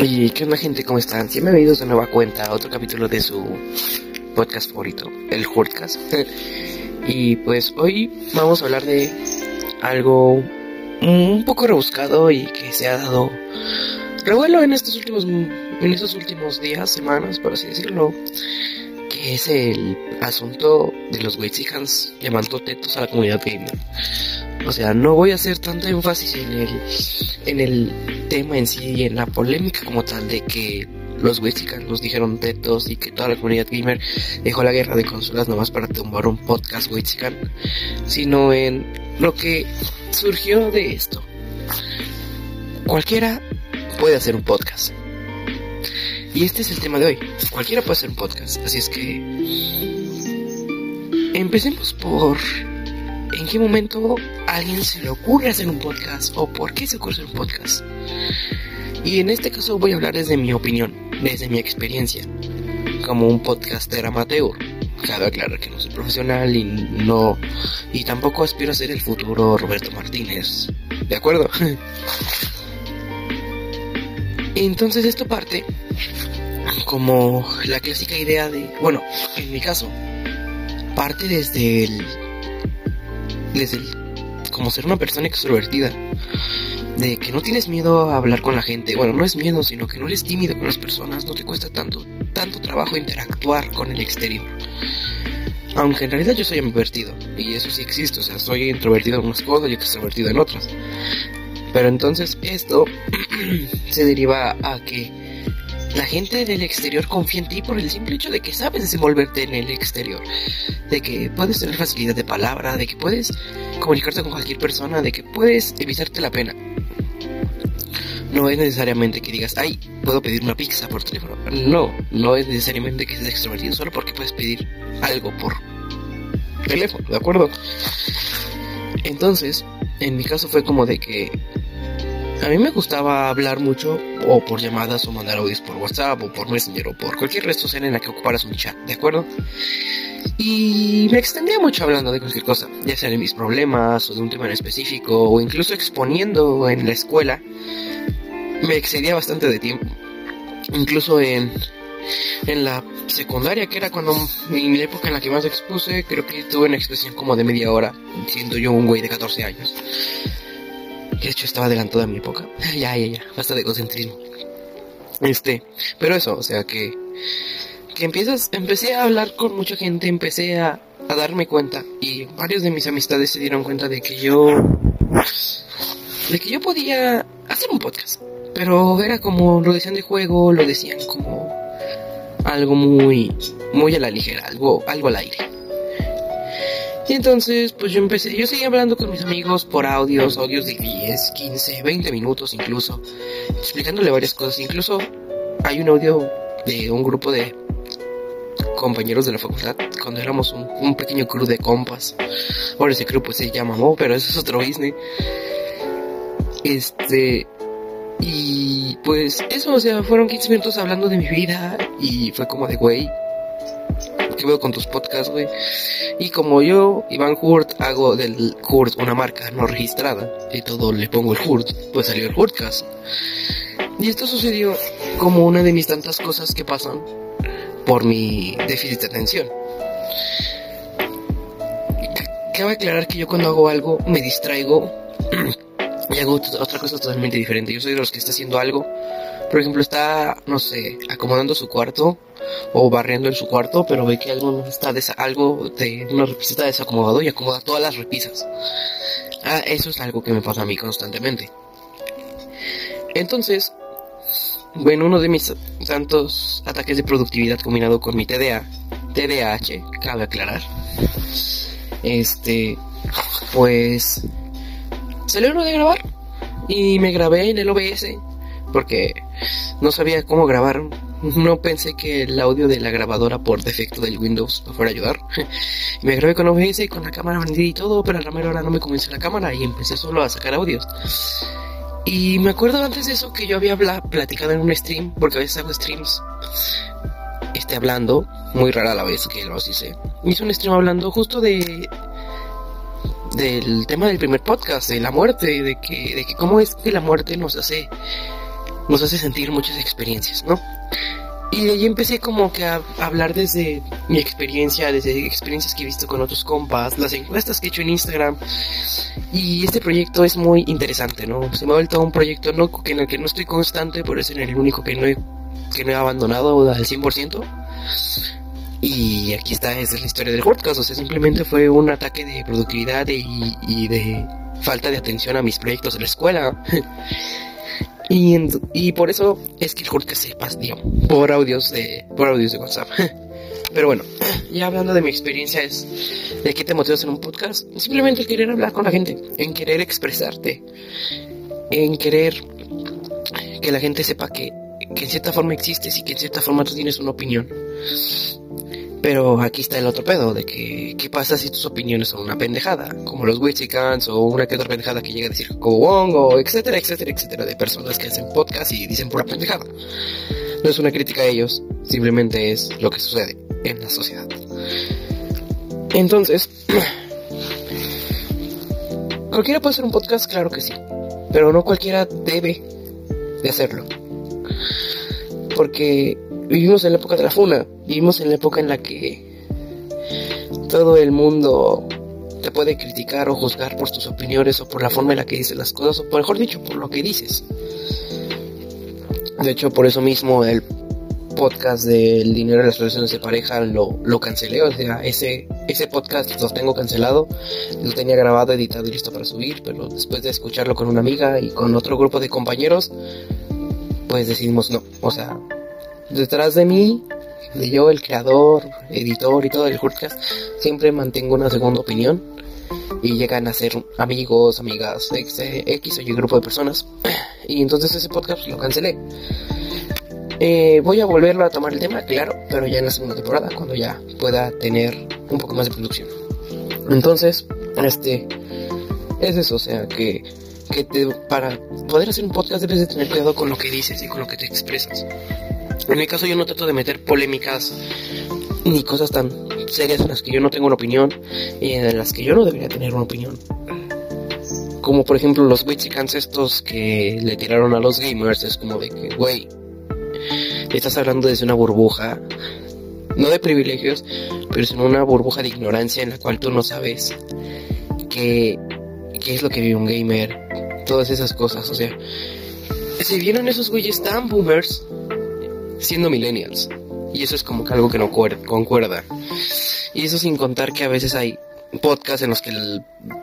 Y qué onda gente, ¿cómo están? Me de nueva cuenta a otro capítulo de su podcast favorito, el Hurtcast. y pues hoy vamos a hablar de algo un poco rebuscado y que se ha dado revuelo en estos últimos en estos últimos días, semanas, por así decirlo, que es el asunto de los Wexicans llamando tetos a la comunidad gamer. O sea, no voy a hacer tanto énfasis en el, en el tema en sí y en la polémica como tal de que los Wexicans nos dijeron tetos y que toda la comunidad gamer dejó la guerra de consolas nomás para tumbar un podcast Wexican, sino en lo que surgió de esto. Cualquiera puede hacer un podcast. Y este es el tema de hoy. Cualquiera puede hacer un podcast. Así es que... Empecemos por... ¿En qué momento a alguien se le ocurre hacer un podcast? ¿O por qué se ocurre hacer un podcast? Y en este caso voy a hablar desde mi opinión, desde mi experiencia, como un podcaster amateur. Cabe aclarar que no soy profesional y no. y tampoco aspiro a ser el futuro Roberto Martínez. ¿De acuerdo? Entonces esto parte como la clásica idea de, bueno, en mi caso, parte desde el, desde como ser una persona extrovertida, de que no tienes miedo a hablar con la gente, bueno, no es miedo, sino que no eres tímido con las personas, no te cuesta tanto, tanto trabajo interactuar con el exterior. Aunque en realidad yo soy introvertido, y eso sí existe, o sea, soy introvertido en unas cosas y extrovertido en otras. Pero entonces esto se deriva a que la gente del exterior confía en ti por el simple hecho de que sabes desenvolverte en el exterior, de que puedes tener facilidad de palabra, de que puedes comunicarte con cualquier persona, de que puedes evitarte la pena. No es necesariamente que digas, ay, puedo pedir una pizza por teléfono. No, no es necesariamente que seas extrovertido solo porque puedes pedir algo por teléfono, ¿de acuerdo? Entonces, en mi caso fue como de que a mí me gustaba hablar mucho o por llamadas o mandar audios por WhatsApp o por Messenger o por cualquier red social en la que ocuparas un chat, ¿de acuerdo? Y me extendía mucho hablando de cualquier cosa, ya sea de mis problemas o de un tema en específico o incluso exponiendo en la escuela. Me excedía bastante de tiempo. Incluso en, en la secundaria, que era cuando en la época en la que más expuse, creo que tuve una expresión como de media hora, siendo yo un güey de 14 años. De hecho, estaba adelantado a mi época. ya, ya, ya. Basta de egocentrismo. Este, pero eso, o sea que. Que empiezas. Empecé a hablar con mucha gente, empecé a, a darme cuenta. Y varios de mis amistades se dieron cuenta de que yo. De que yo podía hacer un podcast. Pero era como lo decían de juego, lo decían como algo muy, muy a la ligera, algo, algo al aire. Y entonces, pues yo empecé, yo seguía hablando con mis amigos por audios, audios de 10, 15, 20 minutos incluso, explicándole varias cosas. Incluso hay un audio de un grupo de compañeros de la facultad, cuando éramos un, pequeño crew de compas. Ahora ese crew pues se llama Mo, pero eso es otro business. Este, y pues eso, o sea, fueron 15 minutos hablando de mi vida y fue como de, güey, ¿qué veo con tus podcasts, güey? Y como yo, Iván Hurt, hago del Hurt una marca no registrada y todo le pongo el Hurt, pues salió el Hurtcast. Y esto sucedió como una de mis tantas cosas que pasan por mi déficit de atención. Cabe aclarar que yo cuando hago algo me distraigo y hago otra cosa totalmente diferente. Yo soy de los que está haciendo algo. Por ejemplo, está, no sé, acomodando su cuarto o barriendo en su cuarto, pero ve que algo está algo de una repisa está desacomodado y acomoda todas las repisas. Ah, eso es algo que me pasa a mí constantemente. Entonces, bueno, uno de mis tantos ataques de productividad combinado con mi TDA, TDAH, cabe aclarar. Este, pues salió uno de grabar y me grabé en el OBS porque no sabía cómo grabar no pensé que el audio de la grabadora por defecto del Windows me fuera a ayudar. me grabé con OBS y con la cámara prendida y todo, pero a la mera hora no me comencé la cámara y empecé solo a sacar audios. Y me acuerdo antes de eso que yo había platicado en un stream, porque a veces hago streams esté hablando, muy rara la vez que lo hice. Hice un stream hablando justo de del tema del primer podcast, de la muerte, de que, de que cómo es que la muerte nos hace nos hace sentir muchas experiencias, ¿no? Y de ahí empecé como que a hablar desde mi experiencia, desde experiencias que he visto con otros compas, las encuestas que he hecho en Instagram. Y este proyecto es muy interesante, ¿no? Se me ha vuelto un proyecto no, en el que no estoy constante, por eso es el único que no he, que no he abandonado al 100%. Y aquí está, esa es la historia del podcast. O sea, simplemente fue un ataque de productividad y, y de falta de atención a mis proyectos de la escuela. y, y por eso es que el podcast se pasó por audios de, por audios de WhatsApp. Pero bueno, ya hablando de mi experiencia es de qué te motiva a hacer un podcast. Simplemente querer hablar con la gente, en querer expresarte, en querer que la gente sepa que, que en cierta forma existes y que en cierta forma tú tienes una opinión. Pero aquí está el otro pedo, de que, ¿qué pasa si tus opiniones son una pendejada? Como los Wixicans o una que otra pendejada que llega a decir como Wong o etcétera, etcétera, etcétera, de personas que hacen podcast y dicen pura pendejada. No es una crítica a ellos, simplemente es lo que sucede en la sociedad. Entonces, ¿cualquiera puede hacer un podcast? Claro que sí, pero no cualquiera debe de hacerlo. Porque vivimos en la época de la funa, vivimos en la época en la que todo el mundo te puede criticar o juzgar por tus opiniones o por la forma en la que dices las cosas, o mejor dicho, por lo que dices. De hecho, por eso mismo el podcast del dinero de las relaciones de pareja lo, lo cancelé, o sea, ese, ese podcast lo tengo cancelado, lo tenía grabado, editado y listo para subir, pero después de escucharlo con una amiga y con otro grupo de compañeros, pues decidimos no, o sea, detrás de mí, de yo, el creador, editor y todo el podcast, siempre mantengo una segunda opinión y llegan a ser amigos, amigas, X, X o Y grupo de personas. Y entonces ese podcast lo cancelé. Eh, voy a volverlo a tomar el tema, claro, pero ya en la segunda temporada, cuando ya pueda tener un poco más de producción. Entonces, este, es eso, o sea, que, que te, para poder hacer un podcast debes de tener cuidado con lo que dices y con lo que te expresas. En mi caso yo no trato de meter polémicas ni cosas tan serias en las que yo no tengo una opinión y en las que yo no debería tener una opinión. Como por ejemplo los Wixicans estos que le tiraron a los gamers, es como de que, güey, estás hablando desde una burbuja, no de privilegios, pero es una burbuja de ignorancia en la cual tú no sabes qué, qué es lo que vive un gamer, todas esas cosas, o sea, si vieron esos güeyes tan boomers, siendo millennials. Y eso es como que algo que no concuerda. Y eso sin contar que a veces hay podcasts en los que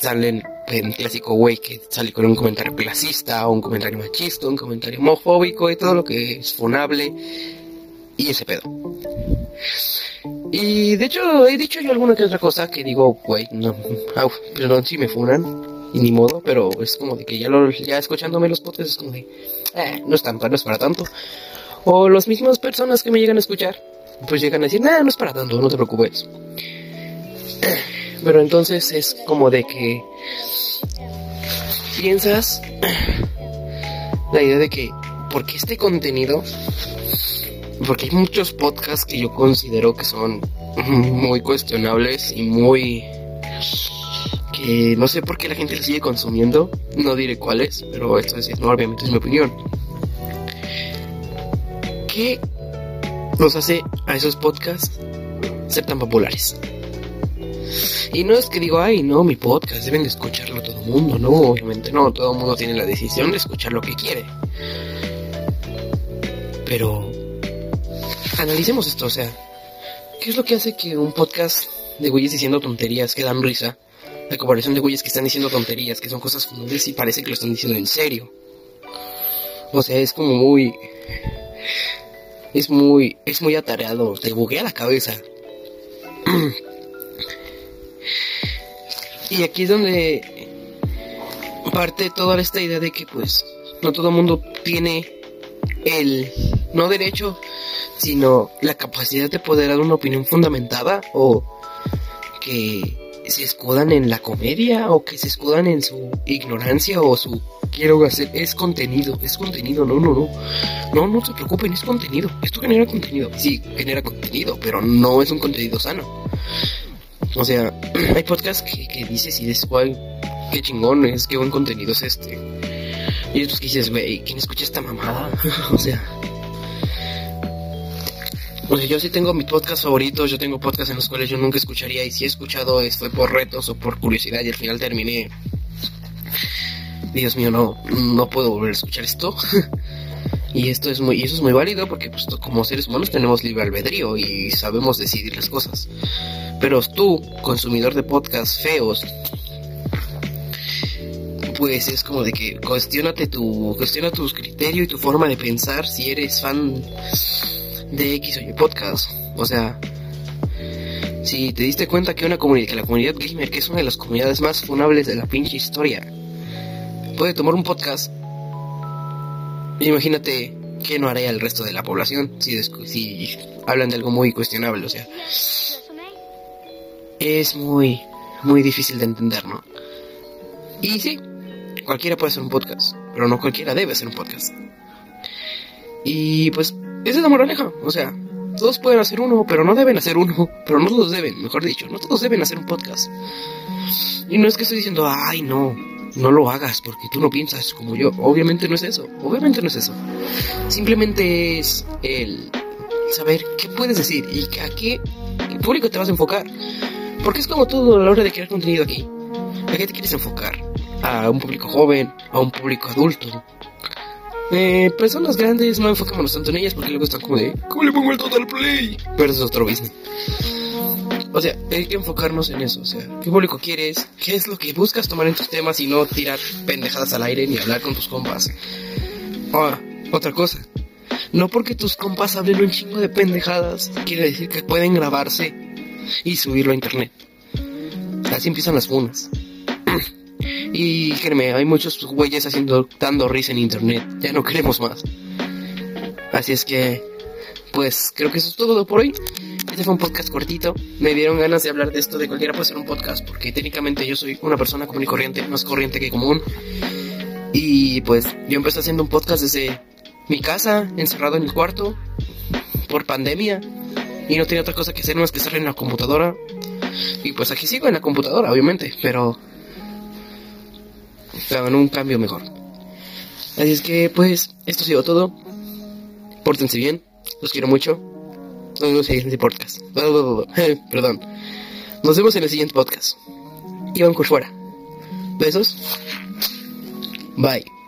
salen en clásico güey que sale con un comentario clasista, o un comentario machista, un comentario homofóbico y todo lo que es funable. Y ese pedo. Y de hecho he dicho yo alguna que otra cosa que digo, güey, no, perdón si me funan, y ni modo, pero es como de que ya, lo, ya escuchándome los podcasts es como de, eh, no es tan, no es para tanto. O las mismas personas que me llegan a escuchar, pues llegan a decir, nada, no es para tanto, no te preocupes. Pero entonces es como de que piensas la idea de que, porque este contenido, porque hay muchos podcasts que yo considero que son muy cuestionables y muy que no sé por qué la gente lo sigue consumiendo, no diré cuáles, pero esto es, obviamente es mi opinión. ¿Qué nos hace a esos podcasts ser tan populares? Y no es que digo, ay, no, mi podcast, deben de escucharlo todo el mundo, no, obviamente no, todo el mundo tiene la decisión de escuchar lo que quiere. Pero analicemos esto, o sea, ¿qué es lo que hace que un podcast de güeyes diciendo tonterías que dan risa, la comparación de güeyes que están diciendo tonterías, que son cosas comunes y parece que lo están diciendo en serio? O sea, es como muy es muy, es muy atareado, te buguea la cabeza. y aquí es donde parte toda esta idea de que pues no todo el mundo tiene el no derecho, sino la capacidad de poder dar una opinión fundamentada o que se escudan en la comedia o que se escudan en su ignorancia o su quiero hacer es contenido, es contenido, no, no, no. No, no se preocupen, es contenido. Esto genera contenido. Sí, genera contenido, pero no es un contenido sano. O sea, hay podcasts que, que dices y dices, guay, qué chingón es, qué buen contenido es este. Y otros que dices, güey, ¿quién escucha esta mamada? o sea... O sea, yo sí tengo mis podcast favoritos, yo tengo podcasts en los cuales yo nunca escucharía y si he escuchado es, fue por retos o por curiosidad y al final terminé. Dios mío, no, no puedo volver a escuchar esto. y esto es muy, y eso es muy válido porque pues, como seres humanos tenemos libre albedrío y sabemos decidir las cosas. Pero tú, consumidor de podcasts feos, pues es como de que cuestionate tu, cuestiona tu criterio y tu forma de pensar si eres fan de X o Y podcast. O sea, si te diste cuenta que una comunidad, que la comunidad gamer, que es una de las comunidades más funables de la pinche historia, puede tomar un podcast, imagínate qué no haría el resto de la población si, si hablan de algo muy cuestionable, o sea, es muy, muy difícil de entender, ¿no? Y sí, cualquiera puede hacer un podcast, pero no cualquiera debe hacer un podcast. Y pues esa es la moraleja. O sea, todos pueden hacer uno, pero no deben hacer uno. Pero no todos deben, mejor dicho, no todos deben hacer un podcast. Y no es que estoy diciendo, ay, no, no lo hagas porque tú no piensas como yo. Obviamente no es eso. Obviamente no es eso. Simplemente es el saber qué puedes decir y a qué público te vas a enfocar. Porque es como todo a la hora de crear contenido aquí. ¿A qué te quieres enfocar? ¿A un público joven? ¿A un público adulto? Eh, personas grandes no enfocamos tanto en ellas porque luego están como de ¿Cómo le pongo el total play? Pero es otro business. O sea, hay que enfocarnos en eso. O sea, ¿qué público quieres? ¿Qué es lo que buscas tomar en tus temas y no tirar pendejadas al aire ni hablar con tus compas? Ah, otra cosa. No porque tus compas hablen un chingo de pendejadas, quiere decir que pueden grabarse y subirlo a internet. Así empiezan las funas. Y créeme, hay muchos güeyes haciendo, dando risa en internet. Ya no queremos más. Así es que, pues creo que eso es todo por hoy. Este fue un podcast cortito. Me dieron ganas de hablar de esto, de cualquiera puede ser un podcast, porque técnicamente yo soy una persona común y corriente, más corriente que común. Y pues yo empecé haciendo un podcast desde mi casa, encerrado en el cuarto, por pandemia. Y no tenía otra cosa que hacer más que estar en la computadora. Y pues aquí sigo en la computadora, obviamente, pero hagan un cambio mejor. Así es que, pues, esto ha sido todo. Pórtense bien, los quiero mucho. Nos vemos en el siguiente podcast. Perdón. Nos vemos en el siguiente podcast. Iván fuera. Besos. Bye.